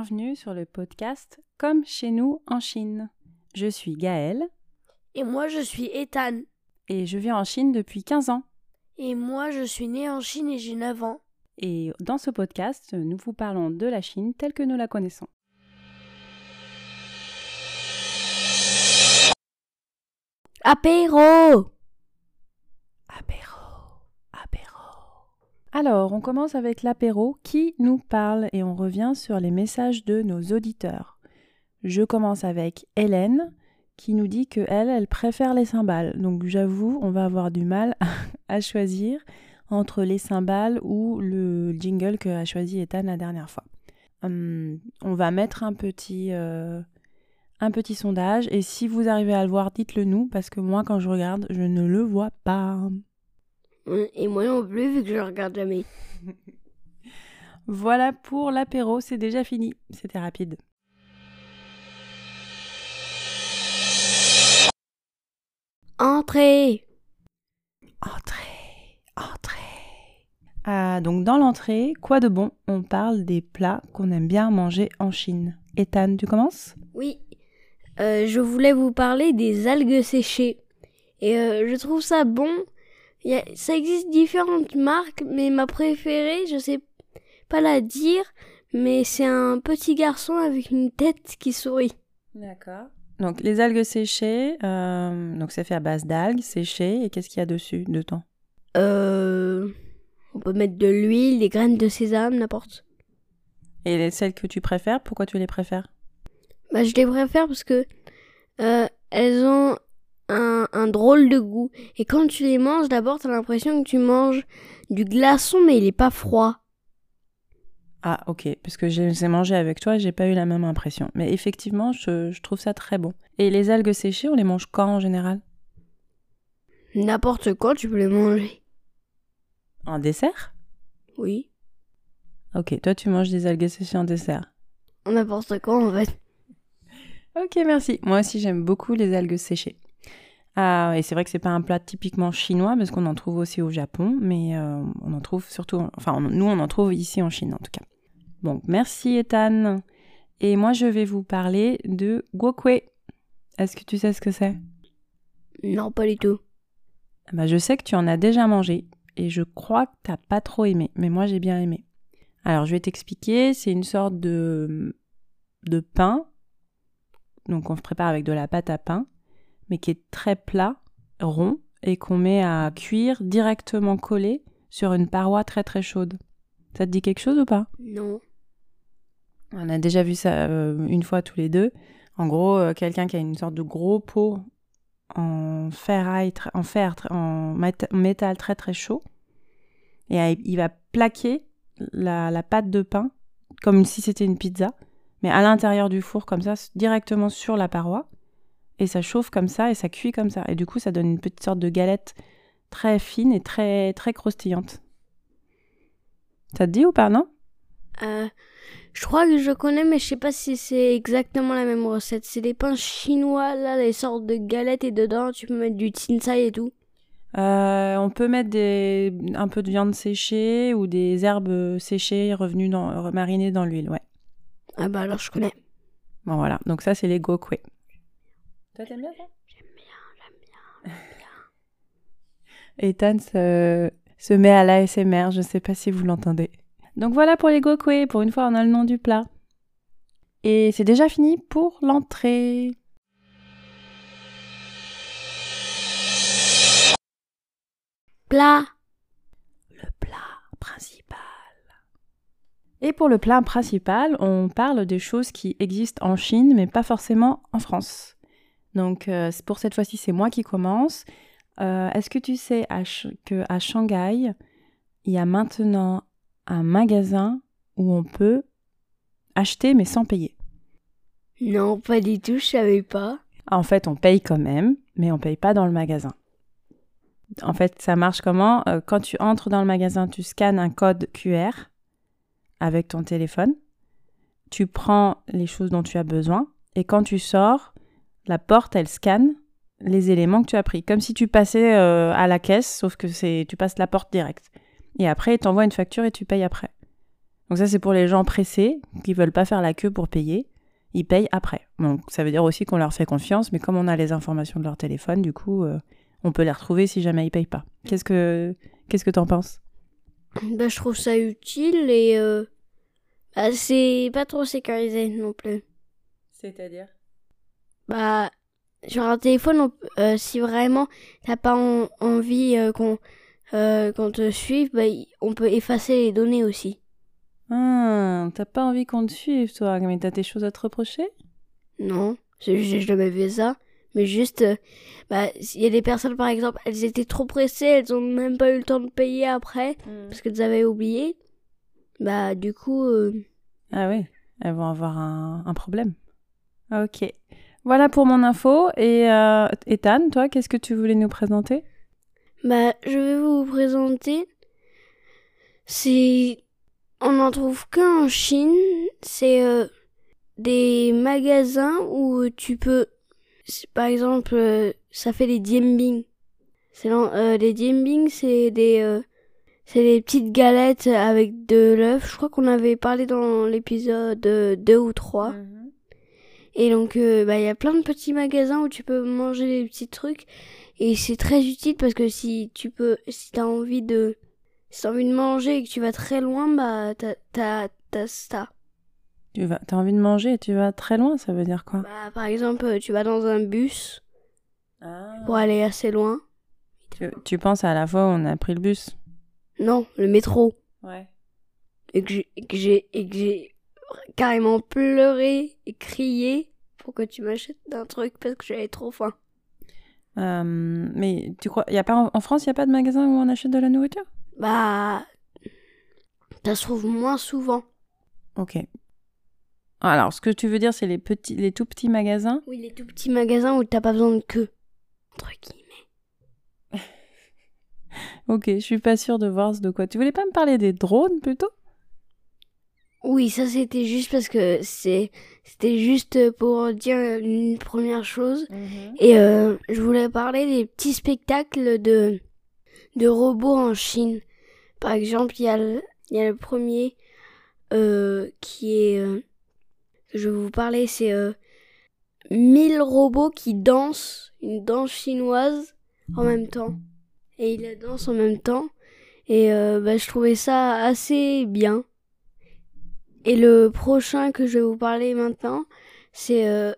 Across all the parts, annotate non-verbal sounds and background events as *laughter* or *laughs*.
Bienvenue sur le podcast Comme chez nous en Chine. Je suis Gaëlle Et moi, je suis Ethan. et je vis en Chine depuis 15 ans. Et moi, je suis né en Chine et j'ai 9 ans. Et dans ce podcast, nous vous parlons de la Chine telle que nous la connaissons. Apéro. Alors, on commence avec l'apéro qui nous parle et on revient sur les messages de nos auditeurs. Je commence avec Hélène qui nous dit que elle, préfère les cymbales. Donc j'avoue, on va avoir du mal *laughs* à choisir entre les cymbales ou le jingle que a choisi Ethan la dernière fois. Hum, on va mettre un petit, euh, un petit sondage et si vous arrivez à le voir, dites-le nous parce que moi, quand je regarde, je ne le vois pas. Et moi non plus, vu que je regarde jamais. *laughs* Voilà pour l'apéro, c'est déjà fini. C'était rapide. Entrez Entrée, entrée. Ah, donc dans l'entrée, quoi de bon? On parle des plats qu'on aime bien manger en Chine. Ethan, tu commences? Oui, Euh, je voulais vous parler des algues séchées. Et euh, je trouve ça bon. Y a- ça existe différentes marques, mais ma préférée, je sais pas la dire, mais c'est un petit garçon avec une tête qui sourit. D'accord. Donc les algues séchées, euh, donc c'est fait à base d'algues séchées. Et qu'est-ce qu'il y a dessus, dedans Euh, on peut mettre de l'huile, des graines de sésame, n'importe. Et les- celles que tu préfères, pourquoi tu les préfères? Bah, je les préfère parce que euh, elles ont un, un drôle de goût. Et quand tu les manges, d'abord, t'as l'impression que tu manges du glaçon, mais il est pas froid. Ah, ok, parce que je les ai mangés avec toi, j'ai pas eu la même impression. Mais effectivement, je, je trouve ça très bon. Et les algues séchées, on les mange quand en général? N'importe quand, tu peux les manger. En dessert? Oui. Ok, toi tu manges des algues séchées en dessert? N'importe quand, en fait. Ok, merci. Moi aussi j'aime beaucoup les algues séchées. Ah, et c'est vrai que c'est pas un plat typiquement chinois parce qu'on en trouve aussi au Japon, mais euh, on en trouve surtout, enfin on- nous on en trouve ici en Chine en tout cas. Bon, merci Ethan. Et moi je vais vous parler de gokwe. Est-ce que tu sais ce que c'est? Non, pas du tout. Ah bah, je sais que tu en as déjà mangé et je crois que t'as pas trop aimé, mais moi j'ai bien aimé. Alors je vais t'expliquer, c'est une sorte de, de pain, donc on se prépare avec de la pâte à pain, mais qui est très plat, rond, et qu'on met à cuire directement collé sur une paroi très très chaude. Ça te dit quelque chose ou pas? Non. on a déjà vu ça euh, une fois tous les deux. En gros, euh, quelqu'un qui a une sorte de gros pot en ferraille, en fer, en mét- métal très très chaud, et il va plaquer la, la pâte de pain comme si c'était une pizza, mais à l'intérieur du four comme ça, directement sur la paroi, et ça chauffe comme ça et ça cuit comme ça, et du coup ça donne une petite sorte de galette très fine et très très croustillante. Ça te dit ou pas, non? Euh, je crois que je connais, mais je sais pas si c'est exactement la même recette. C'est des pains chinois, là, des sortes de galettes, et dedans, tu peux mettre du tinsai et tout. Euh, on peut mettre des, un peu de viande séchée ou des herbes séchées revenues dans, marinées dans l'huile, ouais. Ah bah alors, je connais. Bon voilà, donc ça c'est les gokwe. Toi t'aimes bien ça? J'aime bien, j'aime bien. *laughs* Ethan se, se met à l'ASMR, je sais pas si vous l'entendez. Donc voilà pour les gokwe, pour une fois on a le nom du plat. Et c'est déjà fini pour l'entrée. Plat. le plat principal. Et pour le plat principal, on parle des choses qui existent en Chine, mais pas forcément en France. Donc euh, pour cette fois-ci, c'est moi qui commence. Euh, Est-ce que tu sais à que à Shanghai, il y a maintenant un magasin où on peut acheter mais sans payer? Non, pas du tout, je savais pas. En fait, on paye quand même, mais on paye pas dans le magasin. En fait, ça marche comment? Euh, Quand tu entres dans le magasin, tu scannes un code QR avec ton téléphone. Tu prends les choses dont tu as besoin et quand tu sors, la porte, elle scanne les éléments que tu as pris, comme si tu passais euh, à la caisse, sauf que c'est tu passes la porte directe. Et après, il t'envoie une facture et tu payes après. Donc ça, c'est pour les gens pressés qui veulent pas faire la queue pour payer. Ils payent après. Donc ça veut dire aussi qu'on leur fait confiance, mais comme on a les informations de leur téléphone, du coup, euh, on peut les retrouver si jamais ils payent pas. Qu'est-ce que qu'est-ce que t'en penses? Bah, je trouve ça utile et euh, bah, c'est pas trop sécurisé non plus. C'est-à-dire? Bah, sur un téléphone, on- euh, si vraiment t'as pas en- envie euh, qu'on euh, qu'on te suive, bah, on peut effacer les données aussi. Ah, t'as pas envie qu'on te suive, toi, mais t'as tes choses à te reprocher? Non, j'ai jamais fait ça. Mais juste, euh, bah, il y a des personnes, par exemple, elles étaient trop pressées, elles ont même pas eu le temps de payer après, parce qu'elles avaient oublié. Bah, du coup, euh, Ah oui, elles vont avoir un, un problème. Ok. Voilà pour mon info. Et euh, Ethan, toi, qu'est-ce que tu voulais nous présenter? Bah, je vais vous présenter. C'est, on n'en trouve qu'en Chine. C'est euh, des magasins où tu peux, par exemple, euh, ça fait des diembing. C'est l'en- euh, les diembing, c'est des, euh, c'est des petites galettes avec de l'œuf. Je crois qu'on avait parlé dans l'épisode 2 ou 3. Et donc, euh, bah, il y a plein de petits magasins où tu peux manger des petits trucs. Et c'est très utile parce que si tu peux, si t'as envie de, si t'as envie de manger et que tu vas très loin, bah, t'as, t'as, t'as ça. Tu vas, t'as envie de manger et tu vas très loin, ça veut dire quoi? Bah, par exemple, euh, tu vas dans un bus pour aller assez loin. tu, tu penses à la fois où on a pris le bus? Non, le métro. Ouais. Et que j'ai, et que j'ai, et que j'ai carrément pleuré et crié pour que tu m'achètes un truc parce que j'avais trop faim. Euh, mais tu crois, y a pas en, en France, il y a pas de magasin où on achète de la nourriture? Bah, ça se trouve moins souvent. Ok. Alors, ce que tu veux dire, c'est les petits, les tout petits magasins? Oui, les tout petits magasins où t'as pas besoin de queue. Entre guillemets. *laughs* Ok, je suis pas sûre de voir de quoi. Tu voulais pas me parler des drones plutôt? Oui, ça c'était juste parce que c'est c'était juste pour dire une première chose et euh, je voulais parler des petits spectacles de de robots en Chine. Par exemple, il y a le, il y a le premier euh, qui est euh, je vais vous parler, c'est euh, 1000 robots qui dansent une danse chinoise en même temps et ils la dansent en même temps et euh, bah, je trouvais ça assez bien. Et le prochain que je vais vous parler maintenant, c'est euh,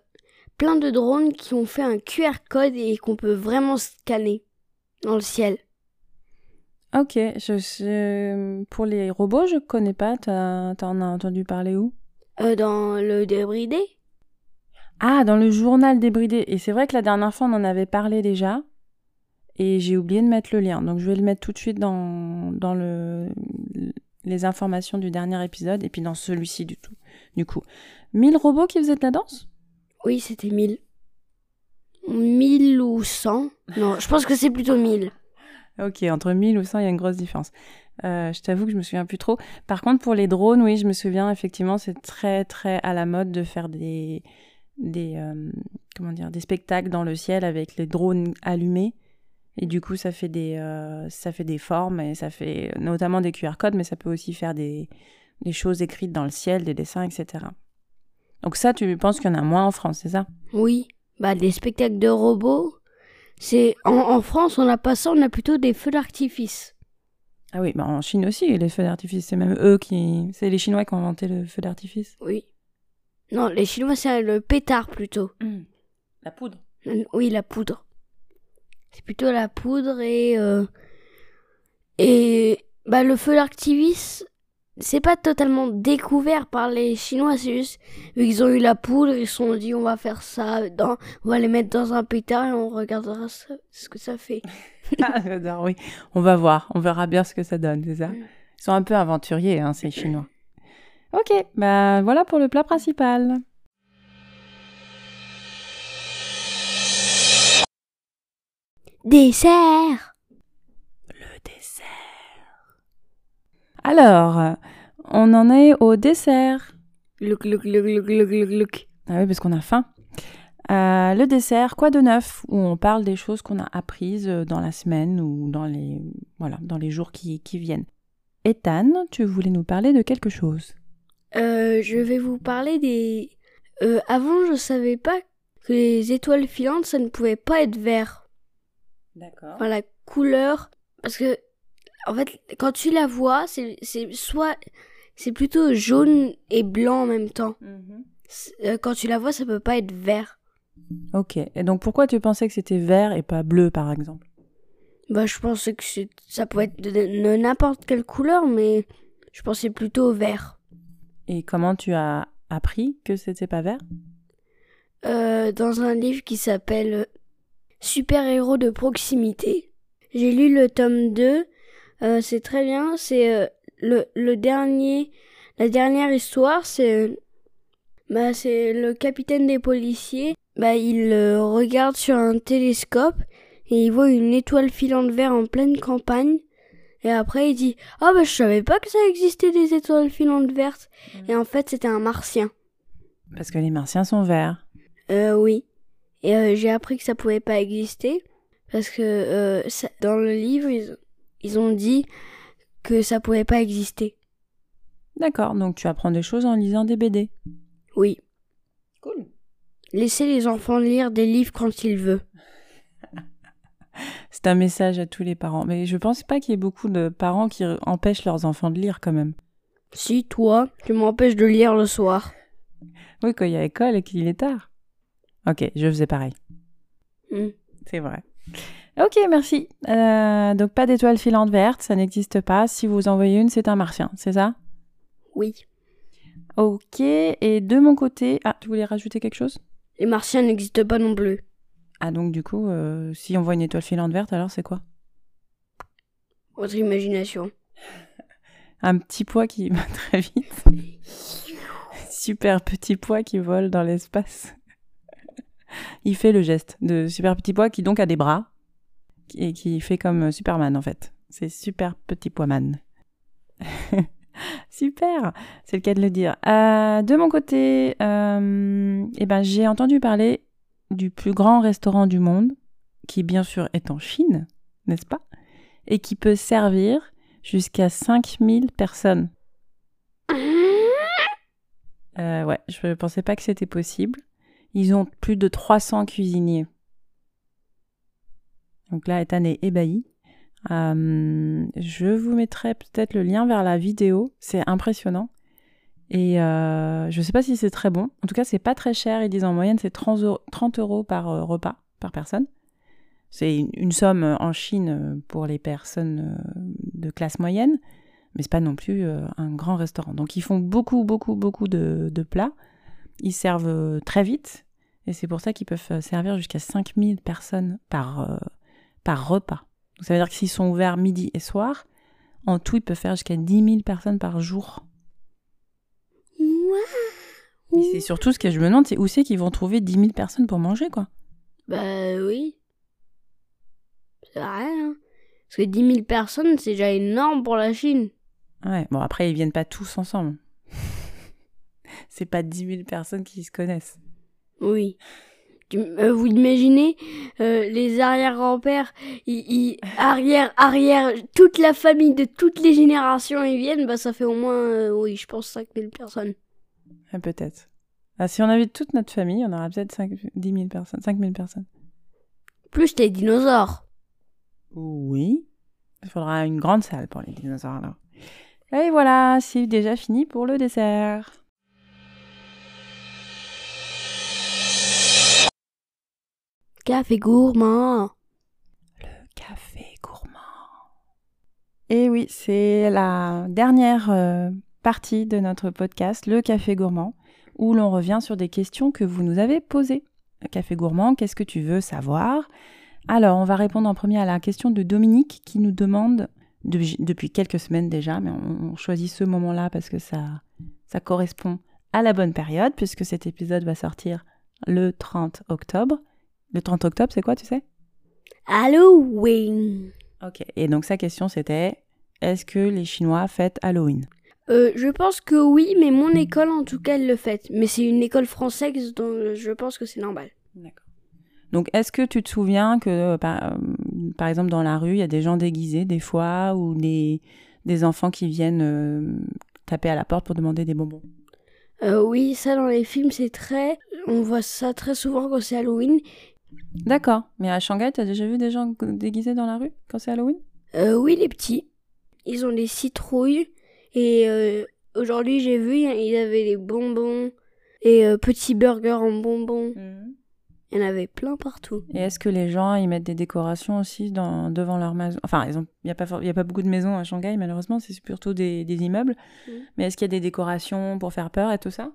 plein de drones qui ont fait un QR code et qu'on peut vraiment scanner dans le ciel. Ok, je, je- pour les robots, je connais pas. T'en as entendu parler où? Euh, dans le débridé Ah, dans le journal débridé. Et c'est vrai que la dernière fois, on en avait parlé déjà. Et j'ai oublié de mettre le lien. Donc, je vais le mettre tout de suite dans, dans le, les informations du dernier épisode. Et puis dans celui-ci, du tout. Du coup, 1000 robots qui faisaient de la danse? Oui, c'était 1000. 1000 ou 100 Non, je pense que c'est plutôt 1000. *laughs* Ok, entre 1000 ou 100, il y a une grosse différence. Euh, je t'avoue que je me souviens plus trop. Par contre, pour les drones, oui, je me souviens, effectivement, c'est très, très à la mode de faire des, des, euh, comment dire, des spectacles dans le ciel avec les drones allumés. Et du coup, ça fait des, euh, ça fait des formes et ça fait notamment des QR codes, mais ça peut aussi faire des, des choses écrites dans le ciel, des dessins, etc. Donc ça, tu penses qu'il y en a moins en France, c'est ça? Oui, bah des spectacles de robots, c'est en, en France on n'a pas ça, on a plutôt des feux d'artifice. Ah oui, bah en Chine aussi, les feux d'artifice, c'est même eux qui... C'est les Chinois qui ont inventé le feu d'artifice. Oui. Non, les Chinois c'est le pétard plutôt. La poudre. Oui, la poudre. C'est plutôt la poudre et euh, et bah le feu d'artifice, c'est pas totalement découvert par les Chinois, c'est juste vu qu'ils ont eu la poudre, ils se sont dit on va faire ça, dans, on va les mettre dans un pétard et on regardera ce que ça fait. *laughs* Ah, j'adore, oui. On va voir, on verra bien ce que ça donne, c'est ça? Ils sont un peu aventuriers, hein, ces Chinois. Ok, bah voilà pour le plat principal. Dessert. Le dessert. Alors, on en est au dessert. Look, look, look, look, look, look, look. Ah oui, parce qu'on a faim. Euh, le dessert, quoi de neuf? Où on parle des choses qu'on a apprises dans la semaine ou dans les, voilà, dans les jours qui, qui viennent. Ethan, tu voulais nous parler de quelque chose? Euh, je vais vous parler des. Euh, avant, je savais pas que les étoiles filantes, ça ne pouvait pas être vert. D'accord. Enfin, la couleur. Parce que, en fait, quand tu la vois, c'est c'est soit. C'est plutôt jaune et blanc en même temps. C'est- euh, quand tu la vois, ça peut pas être vert. Ok. Et donc pourquoi tu pensais que c'était vert et pas bleu, par exemple? Bah, je pensais que c'est- ça pouvait être de, de n'importe quelle couleur, mais je pensais plutôt vert. Et comment tu as appris que c'était pas vert? Euh, dans un livre qui s'appelle Super-héros de proximité. J'ai lu le tome 2. Euh, c'est très bien. C'est euh, le, le dernier, la dernière histoire. C'est euh, bah, c'est le capitaine des policiers. Bah, il euh, regarde sur un télescope et il voit une étoile filante vert en pleine campagne. Et après, il dit Ah, bah, je savais pas que ça existait des étoiles filantes vertes. Et en fait, c'était un martien. Parce que les martiens sont verts. Euh, oui. Et euh, j'ai appris que ça pouvait pas exister parce que euh, ça- dans le livre, ils, ils ont dit que ça pouvait pas exister. D'accord, donc tu apprends des choses en lisant des BD. Oui. Cool. Laissez les enfants lire des livres quand ils veulent. *laughs* C'est un message à tous les parents. Mais je pense pas qu'il y ait beaucoup de parents qui empêchent leurs enfants de lire quand même. Si toi, tu m'empêches de lire le soir. Oui, quand il y a école et qu'il est tard. Ok, je faisais pareil. Hmm. C'est vrai. Ok, merci. Euh, donc pas d'étoile filante verte, ça n'existe pas. Si vous en voyez une, c'est un martien, c'est ça? Oui. Ok, et de mon côté... Ah, tu voulais rajouter quelque chose? Les martiens n'existent pas non plus. Ah, donc du coup, euh, si on voit une étoile filante verte, alors c'est quoi? Votre imagination. *laughs* Un petit pois qui *laughs* va très vite. *laughs* super petit pois qui vole dans l'espace. *laughs* Il fait le geste de super petit pois qui donc a des bras et qui fait comme Superman en fait. C'est super petit pois man. *laughs* super, c'est le cas de le dire. Euh, de mon côté, euh, eh ben, j'ai entendu parler du plus grand restaurant du monde, qui bien sûr est en Chine, n'est-ce pas Et qui peut servir jusqu'à 5000 personnes. *laughs* Euh, ouais, je ne pensais pas que c'était possible. Ils ont plus de 300 cuisiniers. Donc là, Ethan est ébahi. Euh, je vous mettrai peut-être le lien vers la vidéo. C'est impressionnant. Et euh, je ne sais pas si c'est très bon. En tout cas, c'est pas très cher. Ils disent en moyenne, c'est 30 euros, 30 euros par euh, repas, par personne. C'est une, somme en Chine pour les personnes de classe moyenne, mais c'est pas non plus un grand restaurant. Donc ils font beaucoup, beaucoup, beaucoup de plats. Ils servent euh, très vite, et c'est pour ça qu'ils peuvent euh, servir jusqu'à 5000 personnes par, euh, par repas. Donc ça veut dire que s'ils sont ouverts midi et soir, en tout, ils peuvent faire jusqu'à 10 000 personnes par jour. Et c'est surtout ce que je me demande, c'est où c'est qu'ils vont trouver 10 000 personnes pour manger, quoi? Bah oui. C'est vrai, hein. Parce que 10 000 personnes, c'est déjà énorme pour la Chine. Ouais, bon après ils viennent pas tous ensemble. *laughs* c'est pas 10 000 personnes qui se connaissent. Oui. Euh, vous imaginez euh, les arrière-grands-pères, ils, ils- arrière, arrière, toute la famille de toutes les générations, ils viennent, bah ça fait au moins, euh, oui, je pense 5000 personnes. Ah, peut-être. Ah, si on invite toute notre famille, on aura peut-être 5 10 000 personnes, 5 000 personnes. Plus les dinosaures. Oui. Il faudra une grande salle pour les dinosaures alors. Et voilà, c'est déjà fini pour le dessert. Café gourmand. Le café gourmand. Et oui, c'est la dernière euh, partie de notre podcast, le café gourmand, où l'on revient sur des questions que vous nous avez posées. Le café gourmand, qu'est-ce que tu veux savoir? Alors, on va répondre en premier à la question de Dominique qui nous demande, de- depuis quelques semaines déjà, mais on, on choisit ce moment-là parce que ça, ça correspond à la bonne période, puisque cet épisode va sortir le 30 octobre. Le 30 octobre, c'est quoi, tu sais? Halloween. Ok. Et donc sa question c'était est-ce que les Chinois fêtent Halloween? Euh, je pense que oui, mais mon école en tout cas elle le fait. Mais c'est une école française, donc je pense que c'est normal. D'accord. Donc est-ce que tu te souviens que euh, par, euh, par exemple dans la rue il y a des gens déguisés des fois ou des des enfants qui viennent euh, taper à la porte pour demander des bonbons? Euh, oui, ça dans les films, c'est très. On voit ça très souvent quand c'est Halloween. D'accord. Mais à Shanghai, t'as déjà vu des gens déguisés dans la rue quand c'est Halloween? Euh, oui, les petits. Ils ont des citrouilles. Et euh, aujourd'hui, j'ai vu, ils avaient des bonbons et euh, petits burgers en bonbons. Il y en avait plein partout. Et est-ce que les gens ils mettent des décorations aussi dans, devant leur maison? Enfin, il n'y a, pas y a pas beaucoup de maisons à Shanghai, malheureusement, c'est plutôt des, des immeubles. Mhm. Mais est-ce qu'il y a des décorations pour faire peur et tout ça?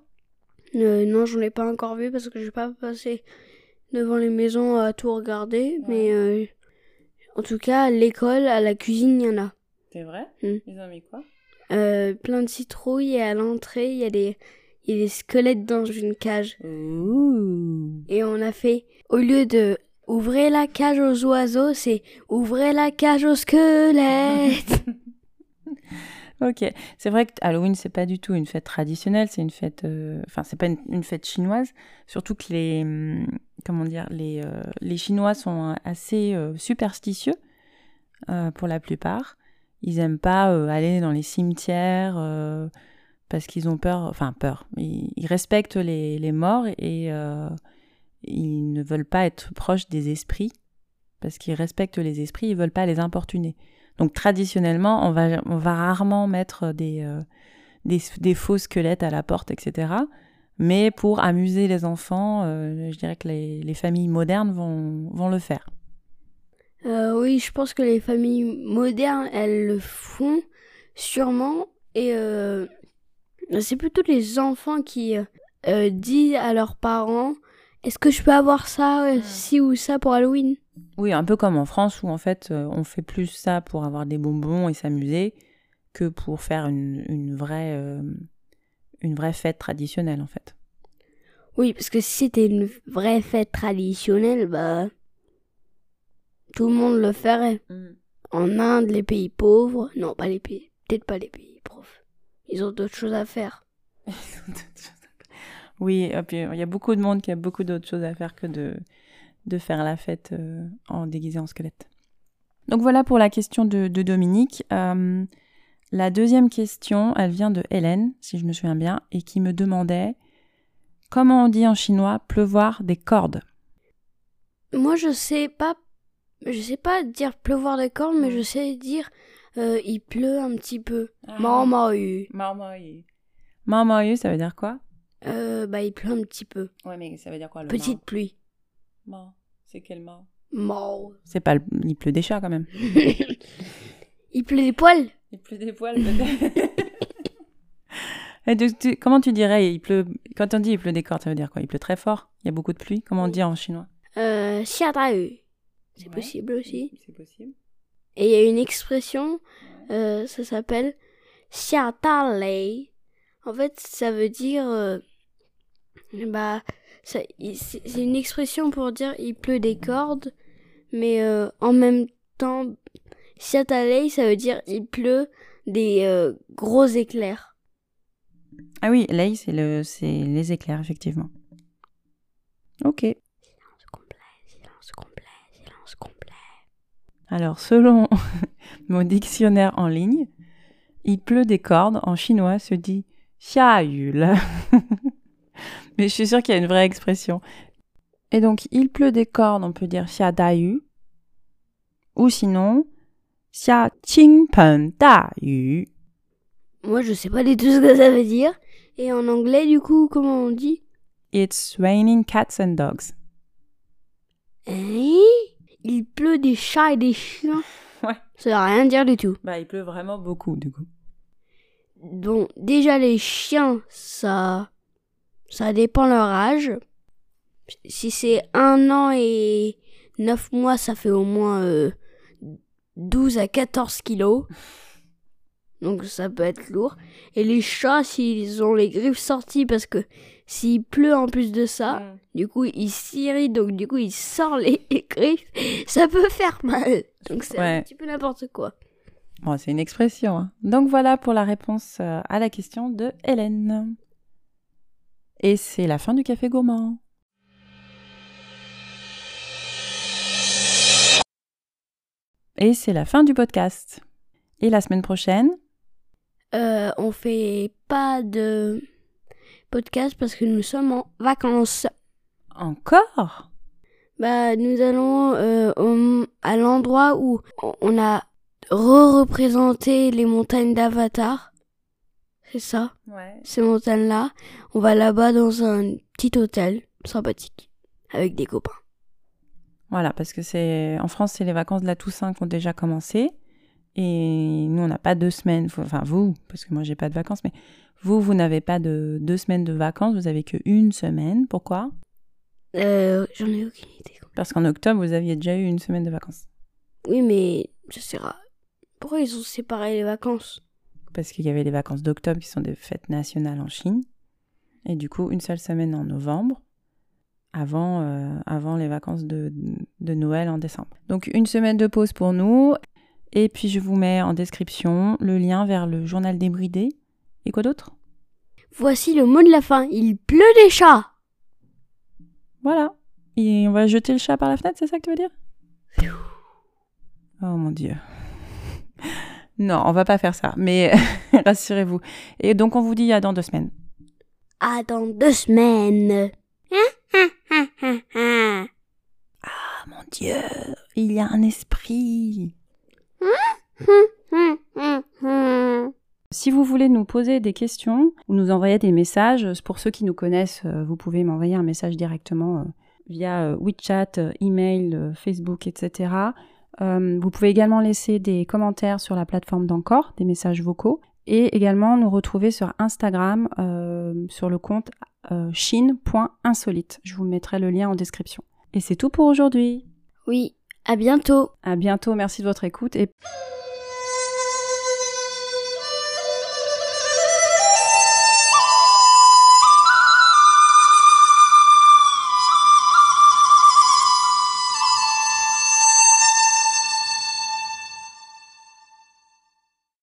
Euh, non, j'en ai pas encore vu parce que je vais pas passer devant les maisons à tout regarder. Mais euh, en tout cas, à l'école, à la cuisine, il y en a. C'est vrai? Mhm. Ils ont mis quoi? Euh, plein de citrouilles et à l'entrée, il y a des il y a des squelettes dans une cage. Ouh Et on a fait, au lieu de ouvrez la cage aux oiseaux, c'est ouvrez la cage aux squelettes. *laughs* Ok, c'est vrai que Halloween c'est pas du tout une fête traditionnelle, c'est une fête, euh, enfin c'est pas une, fête chinoise. Surtout que les, hum, comment dire, les euh, les Chinois sont assez euh, superstitieux euh, pour la plupart. Ils aiment pas aller dans les cimetières parce qu'ils ont peur, enfin peur. Ils, ils respectent les, les morts et ils ne veulent pas être proches des esprits parce qu'ils respectent les esprits, ils veulent pas les importuner. Donc traditionnellement, on va, on va rarement mettre des, euh, des, faux squelettes à la porte, etc. Mais pour amuser les enfants, euh, je dirais que les, les familles modernes vont, vont le faire. Euh, oui, je pense que les familles modernes, elles le font sûrement. Et c'est plutôt les enfants qui disent à leurs parents Est-ce que je peux avoir ça, euh, ci ou ça pour Halloween? Oui, un peu comme en France où en fait euh, on fait plus ça pour avoir des bonbons et s'amuser que pour faire une, une, vraie, euh, une vraie fête traditionnelle en fait. Oui, parce que si c'était une vraie fête traditionnelle, bah. Tout le monde le ferait. En Inde, les pays pauvres. Non, pas les pays. Peut-être pas les pays pauvres. Ils ont d'autres choses à faire. *laughs* oui, et puis il y a beaucoup de monde qui a beaucoup d'autres choses à faire que de, de faire la fête euh, en déguisé en squelette. Donc voilà pour la question de, de Dominique. Euh, la deuxième question, elle vient de Hélène, si je me souviens bien, et qui me demandait comment on dit en chinois pleuvoir des cordes. Moi, je sais pas. Je sais pas dire pleuvoir des cordes, mais je sais dire euh, il pleut un petit peu. Ah. Marmoru. Marmoru. Marmoru, ça veut dire quoi? Euh, bah, il pleut un petit peu. Ouais, mais ça veut dire quoi le Petite pluie. mort C'est quel mort? Mort. C'est pas le... Il pleut des chats quand même. *laughs* il pleut des poils. Il pleut des poils peut-être. *laughs* Comment tu dirais il pleut Quand on dit il pleut des cordes, ça veut dire quoi? Il pleut très fort? Il y a beaucoup de pluie? Comment on dit en chinois? Euh, xiadayu. C'est Ouais. possible aussi. C'est possible. Et il y a une expression, euh, ça s'appelle xiatalei. En fait, ça veut dire, euh, bah, c'est une expression pour dire il pleut des cordes, mais euh, en même temps, xiatalei, ça veut dire il pleut des euh, gros éclairs. Ah oui, lei, c'est le, c'est les éclairs, effectivement. Ok. Silence complet, silence complet, silence complet. Alors, selon *laughs* mon dictionnaire en ligne, il pleut des cordes en chinois se dit xiayul. *laughs* Mais je suis sûre qu'il y a une vraie expression. Et donc, il pleut des cordes, on peut dire xia dayu. Ou sinon, xia qingpen da yu. Moi, je sais pas du tout ce que ça veut dire. Et en anglais, du coup, comment on dit? It's raining cats and dogs. Hein? Il pleut des chats et des chiens? *laughs* Ouais. Ça veut rien dire du tout. Bah, il pleut vraiment beaucoup, du coup. Donc, déjà, les chiens, ça. Ça dépend leur âge. Si c'est un an et neuf mois, ça fait au moins euh, 12 à 14 kilos. Donc, ça peut être lourd. Et les chats, s'ils ont les griffes sorties, parce que s'il pleut en plus de ça, du coup, ils s'irritent, donc du coup, ils sortent les *laughs* griffes. Ça peut faire mal. Donc, c'est Ouais. un petit peu n'importe quoi. Bon, c'est une expression. hein. Donc voilà pour la réponse euh, à la question de Hélène. Et c'est la fin du café gourmand. Et c'est la fin du podcast. Et la semaine prochaine, euh, on fait pas de podcast parce que nous sommes en vacances. Encore? Bah, nous allons euh, à l'endroit où on a re-représenté les montagnes d'Avatar. C'est ça, Ouais. ces montagnes-là. On va là-bas dans un petit hôtel sympathique avec des copains. Voilà, parce que c'est en France, c'est les vacances de la Toussaint qui ont déjà commencé. Et nous, on n'a pas deux semaines. Enfin, vous, parce que moi, j'ai pas de vacances, mais vous, vous n'avez pas de deux semaines de vacances. Vous avez que une semaine. Pourquoi? Euh, j'en ai aucune idée. Parce qu'en octobre, vous aviez déjà eu une semaine de vacances. Oui, mais sais pas. Pourquoi ils ont séparé les vacances? Parce qu'il y avait les vacances d'octobre qui sont des fêtes nationales en Chine. Et du coup, une seule semaine en novembre, avant, euh, avant les vacances de, de Noël en décembre. Donc, une semaine de pause pour nous. Et puis, je vous mets en description le lien vers le journal débridé. Et quoi d'autre? Voici le mot de la fin. Il pleut des chats. Voilà. Et on va jeter le chat par la fenêtre, c'est ça que tu veux dire? Oh mon dieu. Non, on va pas faire ça, mais *laughs* rassurez-vous. Et donc on vous dit à dans deux semaines. À dans deux semaines. Ah mon dieu, il y a un esprit. Si vous voulez nous poser des questions ou nous envoyer des messages, pour ceux qui nous connaissent, euh, vous pouvez m'envoyer un message directement euh, via euh, WeChat, email, Facebook, etc. Euh, vous pouvez également laisser des commentaires sur la plateforme d'Encore, des messages vocaux, et également nous retrouver sur Instagram euh, sur le compte euh, chine.insolite. Je vous mettrai le lien en description. Et c'est tout pour aujourd'hui. Oui, à bientôt. À bientôt, merci de votre écoute et